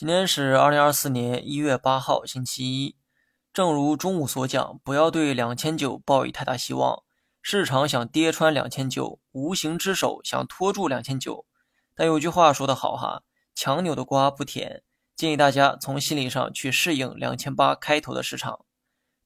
今天是二零二四年一月八号，星期一。正如中午所讲，不要对两千九抱以太大希望。市场想跌穿两千九，无形之手想拖住两千九。但有句话说得好哈，强扭的瓜不甜。建议大家从心理上去适应两千八开头的市场。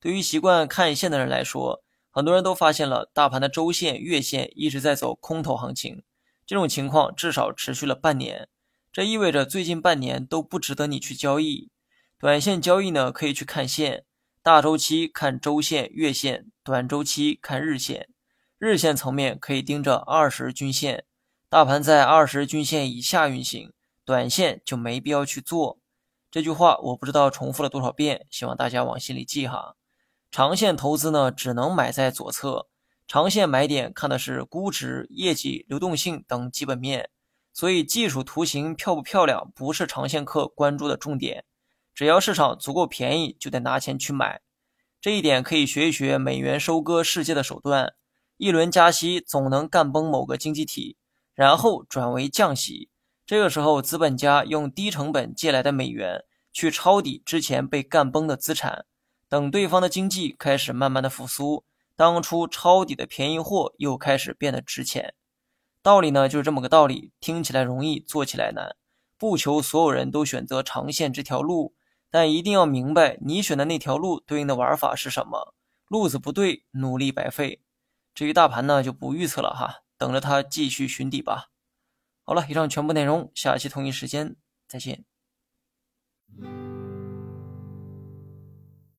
对于习惯看线的人来说，很多人都发现了大盘的周线、月线一直在走空头行情，这种情况至少持续了半年。这意味着最近半年都不值得你去交易。短线交易呢，可以去看线，大周期看周线、月线，短周期看日线。日线层面可以盯着二十均线，大盘在二十均线以下运行，短线就没必要去做。这句话我不知道重复了多少遍，希望大家往心里记哈。长线投资呢，只能买在左侧，长线买点看的是估值、业绩、流动性等基本面。所以技术图形漂不漂亮不是长线客关注的重点，只要市场足够便宜，就得拿钱去买。这一点可以学一学美元收割世界的手段，一轮加息总能干崩某个经济体，然后转为降息。这个时候，资本家用低成本借来的美元去抄底之前被干崩的资产，等对方的经济开始慢慢的复苏，当初抄底的便宜货又开始变得值钱。道理呢，就是这么个道理，听起来容易，做起来难。不求所有人都选择长线这条路，但一定要明白你选的那条路对应的玩法是什么。路子不对，努力白费。至于大盘呢，就不预测了哈，等着它继续寻底吧。好了，以上全部内容，下期同一时间再见。